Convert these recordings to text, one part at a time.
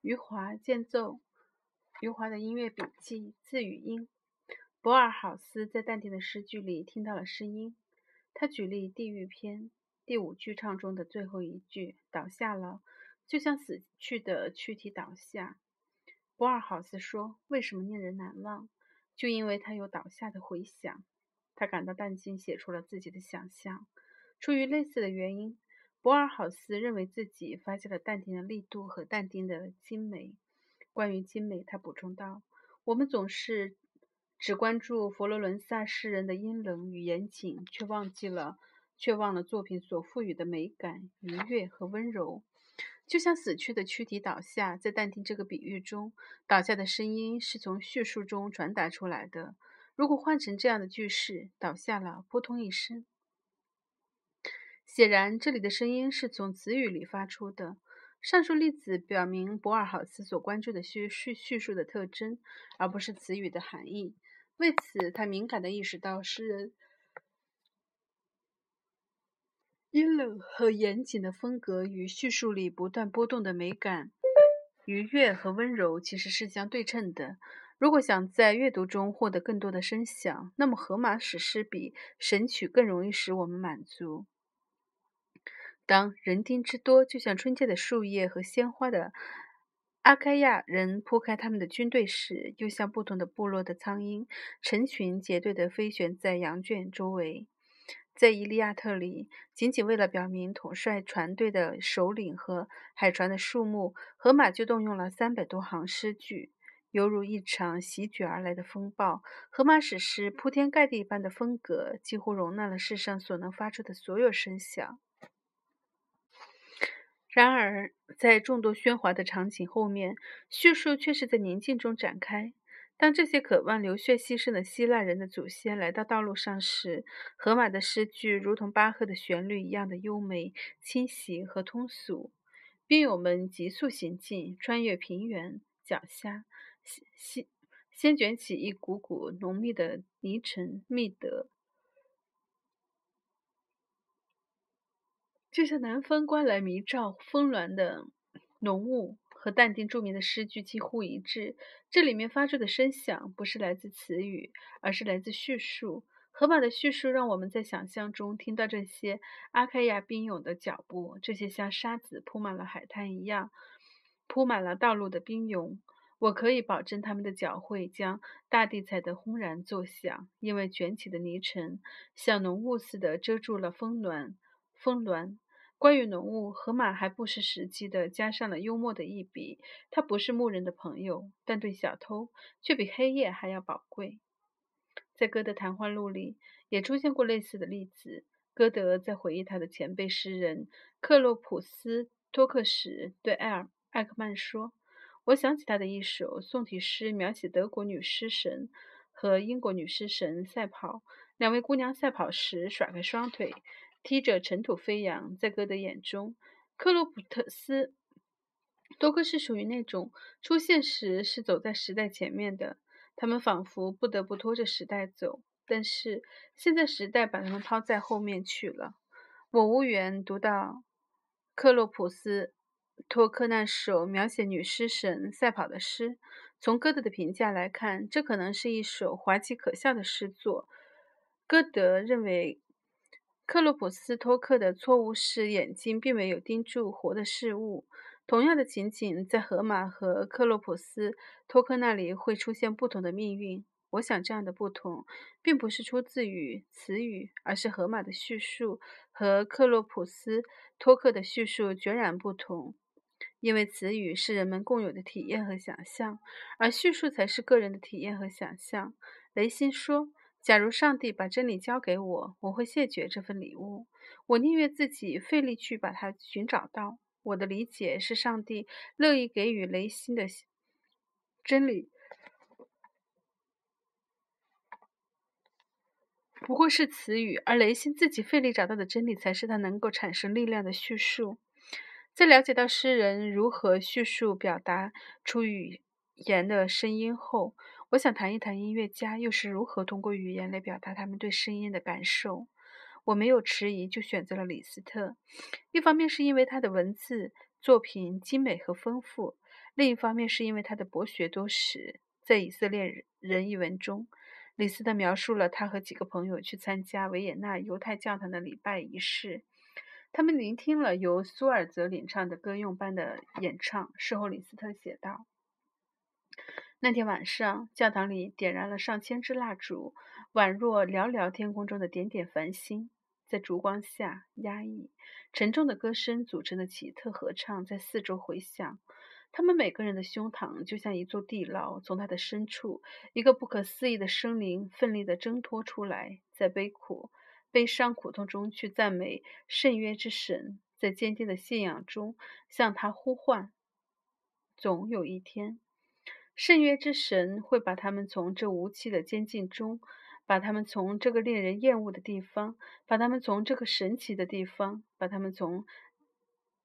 余华间奏，余华的音乐笔记，字语音。博尔豪斯在淡定的诗句里听到了声音。他举例《地狱篇》第五句唱中的最后一句：“倒下了，就像死去的躯体倒下。”博尔豪斯说：“为什么令人难忘？就因为他有倒下的回响。”他感到淡静，写出了自己的想象。出于类似的原因，博尔豪斯认为自己发现了淡定的力度和淡定的精美。关于精美，他补充道：“我们总是只关注佛罗伦萨诗人的阴冷与严谨，却忘记了，却忘了作品所赋予的美感、愉悦和温柔。就像死去的躯体倒下，在淡定这个比喻中，倒下的声音是从叙述中传达出来的。如果换成这样的句式：倒下了，扑通一声。”显然，这里的声音是从词语里发出的。上述例子表明博尔豪斯所关注的叙叙叙述的特征，而不是词语的含义。为此，他敏感地意识到诗人阴冷和严谨的风格与叙述里不断波动的美感、愉悦和温柔其实是相对称的。如果想在阅读中获得更多的声响，那么荷马史诗比神曲更容易使我们满足。当人丁之多，就像春天的树叶和鲜花的阿开亚人铺开他们的军队时，又像不同的部落的苍鹰成群结队地飞旋在羊圈周围。在《伊利亚特》里，仅仅为了表明统帅船队的首领和海船的数目，荷马就动用了三百多行诗句，犹如一场席卷而来的风暴。荷马史诗铺天盖地般的风格，几乎容纳了世上所能发出的所有声响。然而，在众多喧哗的场景后面，叙述却是在宁静中展开。当这些渴望流血牺牲的希腊人的祖先来到道路上时，荷马的诗句如同巴赫的旋律一样的优美、清晰和通俗。兵友们急速行进，穿越平原，脚下先先卷起一股股浓密的泥尘密德。就像南方刮来迷照峰峦的浓雾，和但丁著名的诗句几乎一致。这里面发出的声响不是来自词语，而是来自叙述。荷马的叙述让我们在想象中听到这些阿开亚兵勇的脚步，这些像沙子铺满了海滩一样铺满了道路的兵勇。我可以保证，他们的脚会将大地踩得轰然作响，因为卷起的泥尘像浓雾似的遮住了峰峦。峰峦。关于浓雾，荷马还不失时机地加上了幽默的一笔。他不是牧人的朋友，但对小偷却比黑夜还要宝贵。在歌德谈话录里也出现过类似的例子。歌德在回忆他的前辈诗人克洛普斯托克时，对埃尔艾克曼说：“我想起他的一首宋体诗，描写德国女诗神和英国女诗神赛跑。两位姑娘赛跑时甩开双腿。”踢着尘土飞扬，在歌德眼中，克洛普特斯多克是属于那种出现时是走在时代前面的。他们仿佛不得不拖着时代走，但是现在时代把他们抛在后面去了。我无缘读到克洛普斯托克那首描写女诗神赛跑的诗。从歌德的评价来看，这可能是一首滑稽可笑的诗作。歌德认为。克洛普斯托克的错误是眼睛并没有盯住活的事物。同样的情景在荷马和克洛普斯托克那里会出现不同的命运。我想这样的不同并不是出自于词语，而是荷马的叙述和克洛普斯托克的叙述决然不同。因为词语是人们共有的体验和想象，而叙述才是个人的体验和想象。雷辛说。假如上帝把真理交给我，我会谢绝这份礼物。我宁愿自己费力去把它寻找到。我的理解是，上帝乐意给予雷心的真理，不过是词语，而雷心自己费力找到的真理，才是他能够产生力量的叙述。在了解到诗人如何叙述表达出语言的声音后，我想谈一谈音乐家又是如何通过语言来表达他们对声音的感受。我没有迟疑，就选择了李斯特。一方面是因为他的文字作品精美和丰富，另一方面是因为他的博学多识。在《以色列人》一文中，李斯特描述了他和几个朋友去参加维也纳犹太教堂的礼拜仪式。他们聆听了由苏尔泽领唱的歌咏般的演唱。事后，李斯特写道：“那天晚上，教堂里点燃了上千支蜡烛，宛若寥寥天空中的点点繁星。在烛光下，压抑、沉重的歌声组成的奇特合唱在四周回响。他们每个人的胸膛就像一座地牢，从它的深处，一个不可思议的生灵奋力地挣脱出来，在悲苦。”悲伤苦痛中去赞美圣约之神，在坚定的信仰中向他呼唤。总有一天，圣约之神会把他们从这无期的监禁中，把他们从这个令人厌恶的地方，把他们从这个神奇的地方，把他们从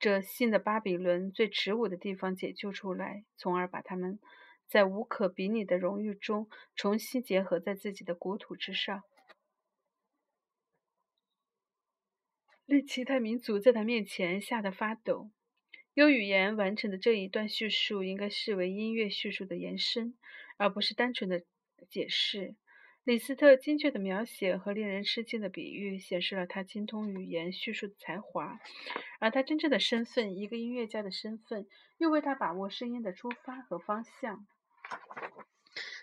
这新的巴比伦最耻辱的地方解救出来，从而把他们在无可比拟的荣誉中重新结合在自己的国土之上。令其他民族在他面前吓得发抖。用语言完成的这一段叙述，应该视为音乐叙述的延伸，而不是单纯的解释。李斯特精确的描写和令人吃惊的比喻，显示了他精通语言叙述的才华，而他真正的身份——一个音乐家的身份，又为他把握声音的出发和方向。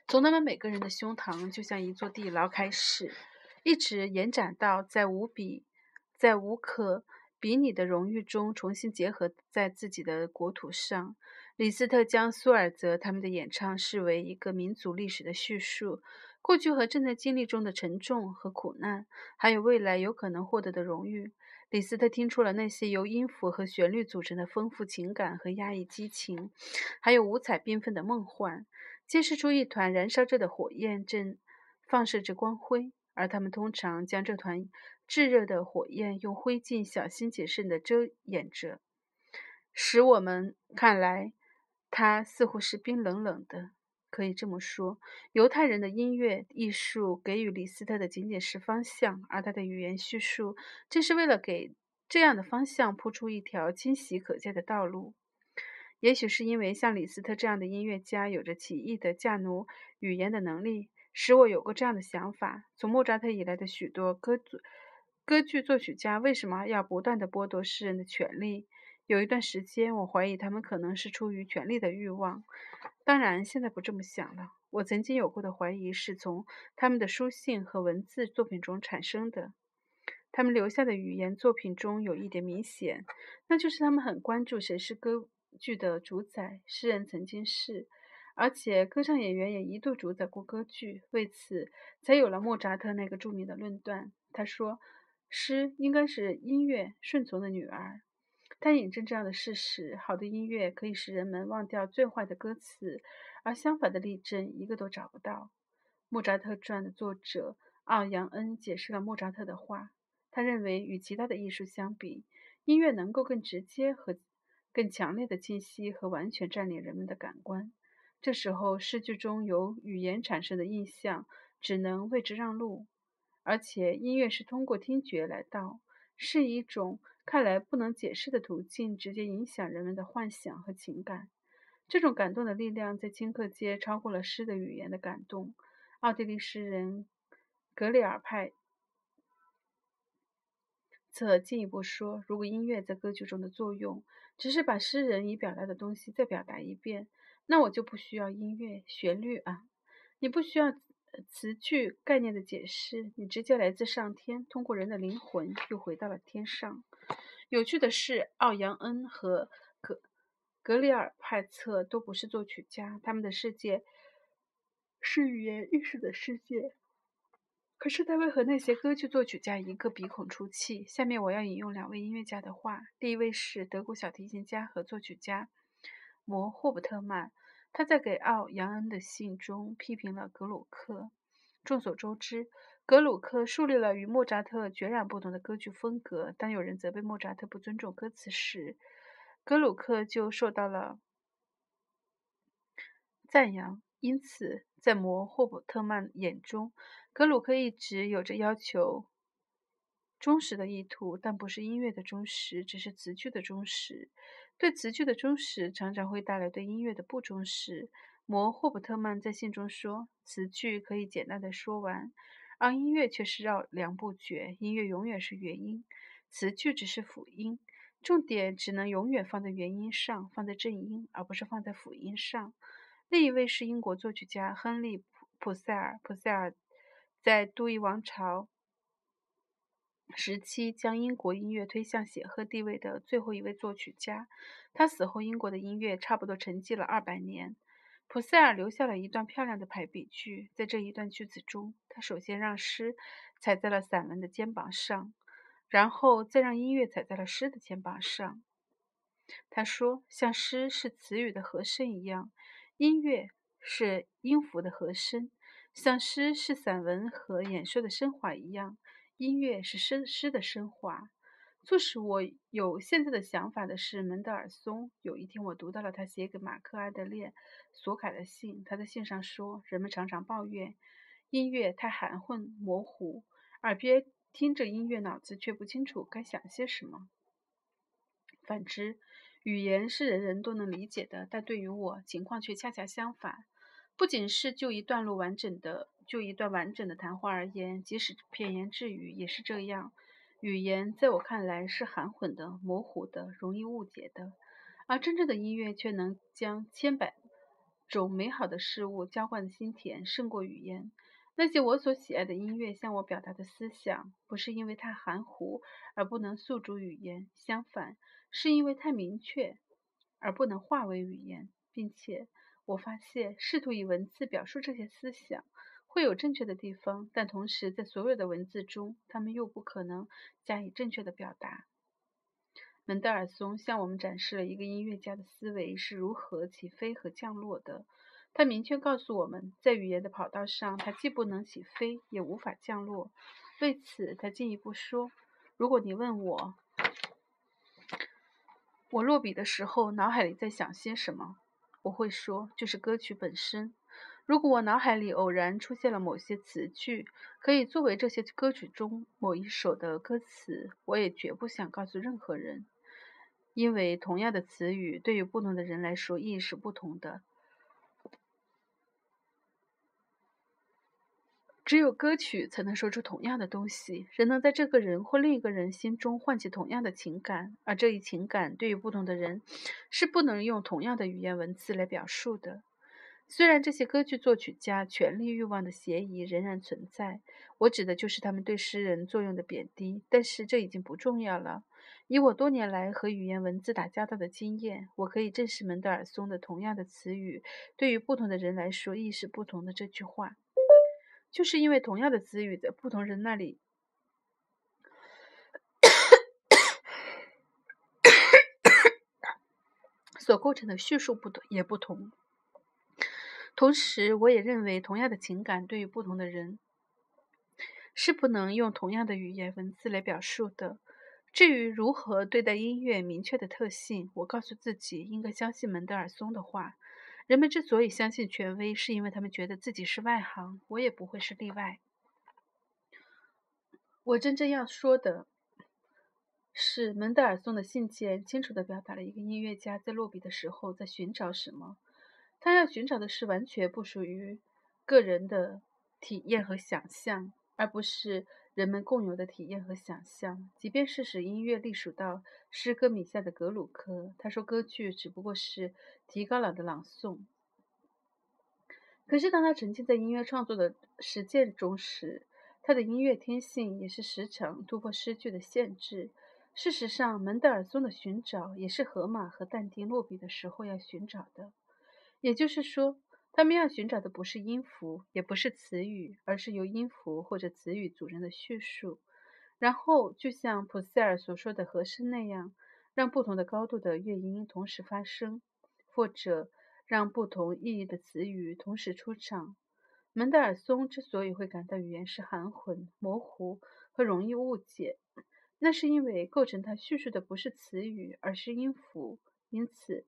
从他们每个人的胸膛，就像一座地牢开始，一直延展到在无比。在无可比拟的荣誉中重新结合在自己的国土上，李斯特将苏尔泽他们的演唱视为一个民族历史的叙述，过去和正在经历中的沉重和苦难，还有未来有可能获得的荣誉。李斯特听出了那些由音符和旋律组成的丰富情感和压抑激情，还有五彩缤纷的梦幻，揭示出一团燃烧着的火焰正放射着光辉，而他们通常将这团。炙热的火焰用灰烬小心谨慎地遮掩着，使我们看来它似乎是冰冷冷的。可以这么说，犹太人的音乐艺术给予李斯特的仅仅是方向，而他的语言叙述正是为了给这样的方向铺出一条清晰可见的道路。也许是因为像李斯特这样的音乐家有着奇异的驾奴语言的能力，使我有过这样的想法：从莫扎特以来的许多歌组。歌剧作曲家为什么要不断地剥夺诗人的权利？有一段时间，我怀疑他们可能是出于权力的欲望。当然，现在不这么想了。我曾经有过的怀疑是从他们的书信和文字作品中产生的。他们留下的语言作品中有一点明显，那就是他们很关注谁是歌剧的主宰。诗人曾经是，而且歌唱演员也一度主宰过歌剧。为此，才有了莫扎特那个著名的论断。他说。诗应该是音乐顺从的女儿。他引证这样的事实：好的音乐可以使人们忘掉最坏的歌词，而相反的例证一个都找不到。《莫扎特传》的作者奥扬恩解释了莫扎特的话。他认为，与其他的艺术相比，音乐能够更直接和更强烈的清晰和完全占领人们的感官。这时候，诗句中有语言产生的印象只能为之让路。而且音乐是通过听觉来到，是一种看来不能解释的途径，直接影响人们的幻想和情感。这种感动的力量在顷刻间超过了诗的语言的感动。奥地利诗人格里尔派则进一步说，如果音乐在歌剧中的作用只是把诗人已表达的东西再表达一遍，那我就不需要音乐旋律啊，你不需要。词句概念的解释，你直接来自上天，通过人的灵魂又回到了天上。有趣的是，奥扬恩和格格里尔派策都不是作曲家，他们的世界是语言艺术的世界。可是他们和那些歌剧作曲家一个鼻孔出气。下面我要引用两位音乐家的话，第一位是德国小提琴家和作曲家摩霍布特曼。他在给奥扬恩的信中批评了格鲁克。众所周知，格鲁克树立了与莫扎特决然不同的歌剧风格。当有人责备莫扎特不尊重歌词时，格鲁克就受到了赞扬。因此，在摩霍普特曼眼中，格鲁克一直有着要求忠实的意图，但不是音乐的忠实，只是词句的忠实。对词句的忠实常常会带来对音乐的不忠实。摩霍普特曼在信中说：“词句可以简单的说完，而音乐却是绕梁不绝。音乐永远是元音，词句只是辅音。重点只能永远放在元音上，放在正音，而不是放在辅音上。”另一位是英国作曲家亨利·普塞尔。普塞尔在都邑王朝。时期将英国音乐推向显赫地位的最后一位作曲家，他死后，英国的音乐差不多沉寂了二百年。普塞尔留下了一段漂亮的排比句，在这一段句子中，他首先让诗踩在了散文的肩膀上，然后再让音乐踩在了诗的肩膀上。他说：“像诗是词语的和声一样，音乐是音符的和声；像诗是散文和演说的升华一样。”音乐是诗诗的升华。促使我有现在的想法的是门德尔松。有一天，我读到了他写给马克·阿德烈·索凯的信。他在信上说：“人们常常抱怨音乐太含混、模糊，耳边听着音乐，脑子却不清楚该想些什么。反之，语言是人人都能理解的，但对于我，情况却恰恰相反。不仅是就一段落完整的。”就一段完整的谈话而言，即使片言只语也是这样。语言在我看来是含混的、模糊的、容易误解的，而真正的音乐却能将千百种美好的事物浇灌的心田胜过语言。那些我所喜爱的音乐向我表达的思想，不是因为太含糊而不能诉诸语言，相反，是因为太明确而不能化为语言，并且我发现试图以文字表述这些思想。会有正确的地方，但同时在所有的文字中，他们又不可能加以正确的表达。门德尔松向我们展示了一个音乐家的思维是如何起飞和降落的。他明确告诉我们，在语言的跑道上，他既不能起飞，也无法降落。为此，他进一步说：“如果你问我，我落笔的时候脑海里在想些什么，我会说，就是歌曲本身。”如果我脑海里偶然出现了某些词句，可以作为这些歌曲中某一首的歌词，我也绝不想告诉任何人，因为同样的词语对于不同的人来说意义是不同的。只有歌曲才能说出同样的东西，人能在这个人或另一个人心中唤起同样的情感，而这一情感对于不同的人是不能用同样的语言文字来表述的。虽然这些歌剧作曲家权力欲望的嫌疑仍然存在，我指的就是他们对诗人作用的贬低，但是这已经不重要了。以我多年来和语言文字打交道的经验，我可以证实门德尔松的同样的词语对于不同的人来说意是不同的这句话，就是因为同样的词语在不同人那里 所构成的叙述不同也不同。同时，我也认为，同样的情感对于不同的人是不能用同样的语言文字来表述的。至于如何对待音乐明确的特性，我告诉自己应该相信门德尔松的话。人们之所以相信权威，是因为他们觉得自己是外行。我也不会是例外。我真正要说的是，门德尔松的信件清楚地表达了一个音乐家在落笔的时候在寻找什么。他要寻找的是完全不属于个人的体验和想象，而不是人们共有的体验和想象。即便是使音乐隶属到诗歌米下的格鲁克，他说歌剧只不过是提高了的朗诵。可是当他沉浸在音乐创作的实践中时，他的音乐天性也是时常突破诗句的限制。事实上，门德尔松的寻找也是荷马和但丁落笔的时候要寻找的。也就是说，他们要寻找的不是音符，也不是词语，而是由音符或者词语组成的叙述。然后，就像普塞尔所说的和声那样，让不同的高度的乐音同时发生，或者让不同意义的词语同时出场。门德尔松之所以会感到语言是含混、模糊和容易误解，那是因为构成他叙述的不是词语，而是音符。因此。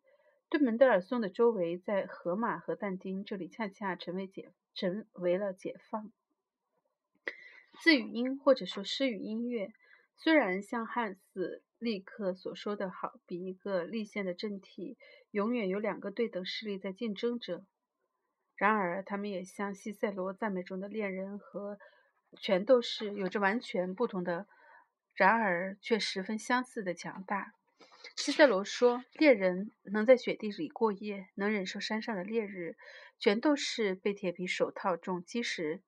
对门德尔松的周围，在荷马和但丁这里，恰恰成为解成为了解放。字语音或者说诗语音乐，虽然像汉斯·利克所说的好，比一个立宪的政体永远有两个对等势力在竞争着，然而他们也像西塞罗赞美中的恋人和权斗士，有着完全不同的，然而却十分相似的强大。西塞罗说：“猎人能在雪地里过夜，能忍受山上的烈日；全都是被铁皮手套中击时，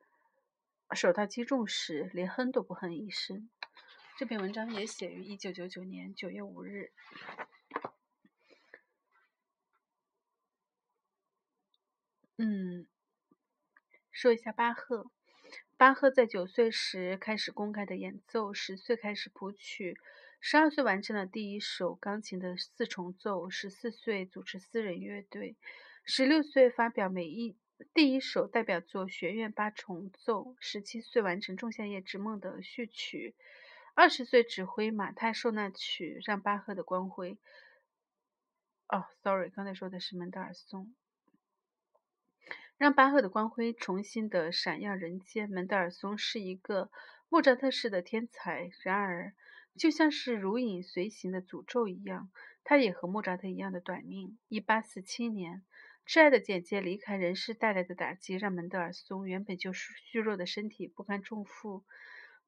手套击中时，连哼都不哼一声。”这篇文章也写于一九九九年九月五日。嗯，说一下巴赫。巴赫在九岁时开始公开的演奏，十岁开始谱曲，十二岁完成了第一首钢琴的四重奏，十四岁组织私人乐队，十六岁发表每一第一首代表作学院八重奏，十七岁完成《仲夏夜之梦》的序曲。二十岁指挥马太受难曲，让巴赫的光辉。哦，sorry，刚才说的是门德尔松，让巴赫的光辉重新的闪耀人间。门德尔松是一个莫扎特式的天才，然而就像是如影随形的诅咒一样，他也和莫扎特一样的短命。一八四七年，挚爱的姐姐离开人世带来的打击，让门德尔松原本就虚弱的身体不堪重负。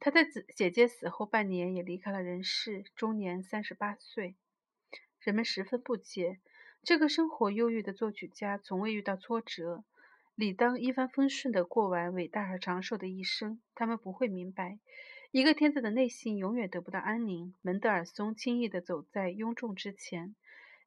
他在子姐姐死后半年也离开了人世，终年三十八岁。人们十分不解，这个生活忧郁的作曲家从未遇到挫折，理当一帆风顺地过完伟大而长寿的一生。他们不会明白，一个天才的内心永远得不到安宁。门德尔松轻易地走在庸众之前，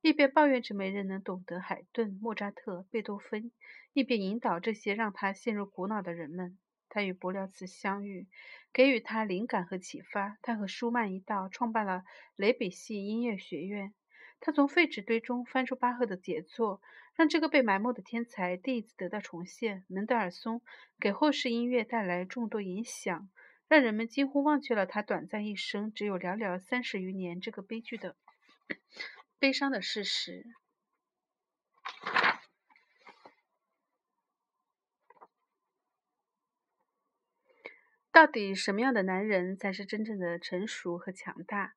一边抱怨着没人能懂得海顿、莫扎特、贝多芬，一边引导这些让他陷入苦恼的人们。他与伯辽兹相遇，给予他灵感和启发。他和舒曼一道创办了雷比系音乐学院。他从废纸堆中翻出巴赫的杰作，让这个被埋没的天才第一次得到重现。门德尔松给后世音乐带来众多影响，让人们几乎忘却了他短暂一生只有寥寥三十余年这个悲剧的悲伤的事实。到底什么样的男人才是真正的成熟和强大？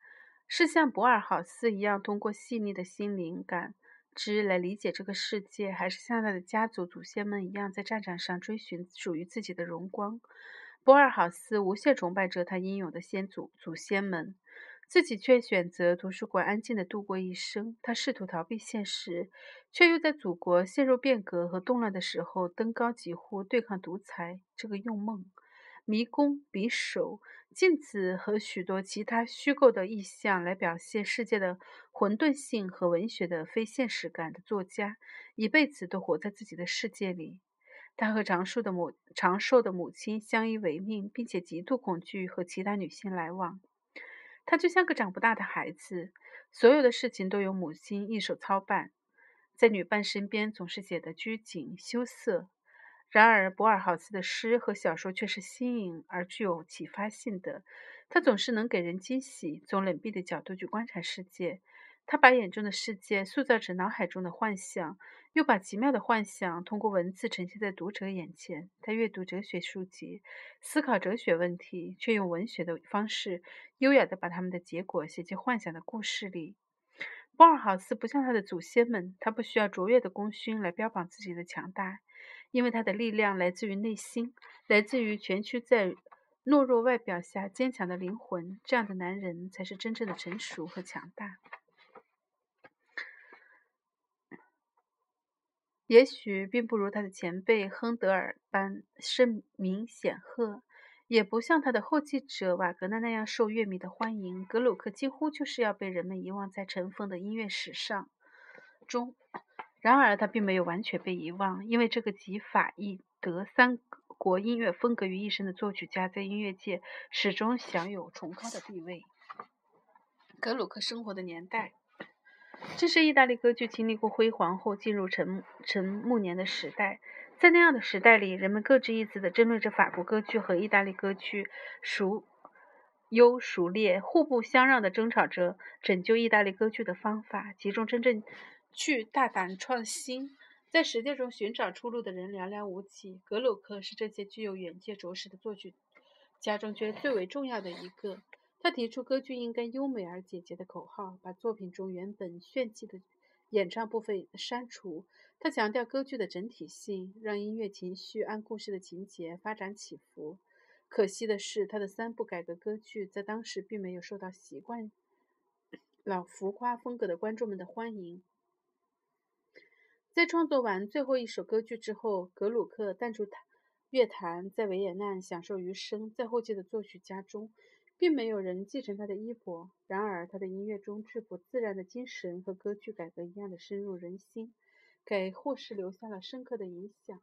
是像博尔豪斯一样通过细腻的心灵感知来理解这个世界，还是像他的家族祖先们一样在战场上追寻属于自己的荣光？博尔豪斯无限崇拜着他英勇的先祖祖先们，自己却选择图书馆安静地度过一生。他试图逃避现实，却又在祖国陷入变革和动乱的时候登高疾呼，对抗独裁这个用梦。迷宫、匕首、镜子和许多其他虚构的意象来表现世界的混沌性和文学的非现实感的作家，一辈子都活在自己的世界里。他和长寿的母长寿的母亲相依为命，并且极度恐惧和其他女性来往。他就像个长不大的孩子，所有的事情都由母亲一手操办，在女伴身边总是显得拘谨羞涩。然而，博尔豪斯的诗和小说却是新颖而具有启发性的。他总是能给人惊喜，从冷僻的角度去观察世界。他把眼中的世界塑造成脑海中的幻想，又把奇妙的幻想通过文字呈现在读者眼前。他阅读哲学书籍，思考哲学问题，却用文学的方式优雅地把他们的结果写进幻想的故事里。博尔豪斯不像他的祖先们，他不需要卓越的功勋来标榜自己的强大。因为他的力量来自于内心，来自于蜷曲在懦弱外表下坚强的灵魂。这样的男人才是真正的成熟和强大。也许并不如他的前辈亨德尔般声名显赫，也不像他的后继者瓦格纳那样受乐迷的欢迎。格鲁克几乎就是要被人们遗忘在尘封的音乐史上中。然而，他并没有完全被遗忘，因为这个集法意德三国音乐风格于一身的作曲家，在音乐界始终享有崇高的地位。格鲁克生活的年代，这是意大利歌剧经历过辉煌后进入沉沉暮年的时代。在那样的时代里，人们各执一词地争论着法国歌剧和意大利歌剧孰优孰劣，互不相让地争吵着拯救意大利歌剧的方法，其中真正。去大胆创新，在实践中寻找出路的人寥寥无几。格鲁克是这些具有远见卓识的作曲家中最为重要的一个。他提出歌剧应该优美而简洁的口号，把作品中原本炫技的演唱部分删除。他强调歌剧的整体性，让音乐情绪按故事的情节发展起伏。可惜的是，他的三部改革歌剧在当时并没有受到习惯老浮夸风格的观众们的欢迎。在创作完最后一首歌剧之后，格鲁克淡出乐坛在维也纳享受余生。在后继的作曲家中，并没有人继承他的衣钵。然而，他的音乐中质朴自然的精神和歌剧改革一样的深入人心，给后世留下了深刻的影响。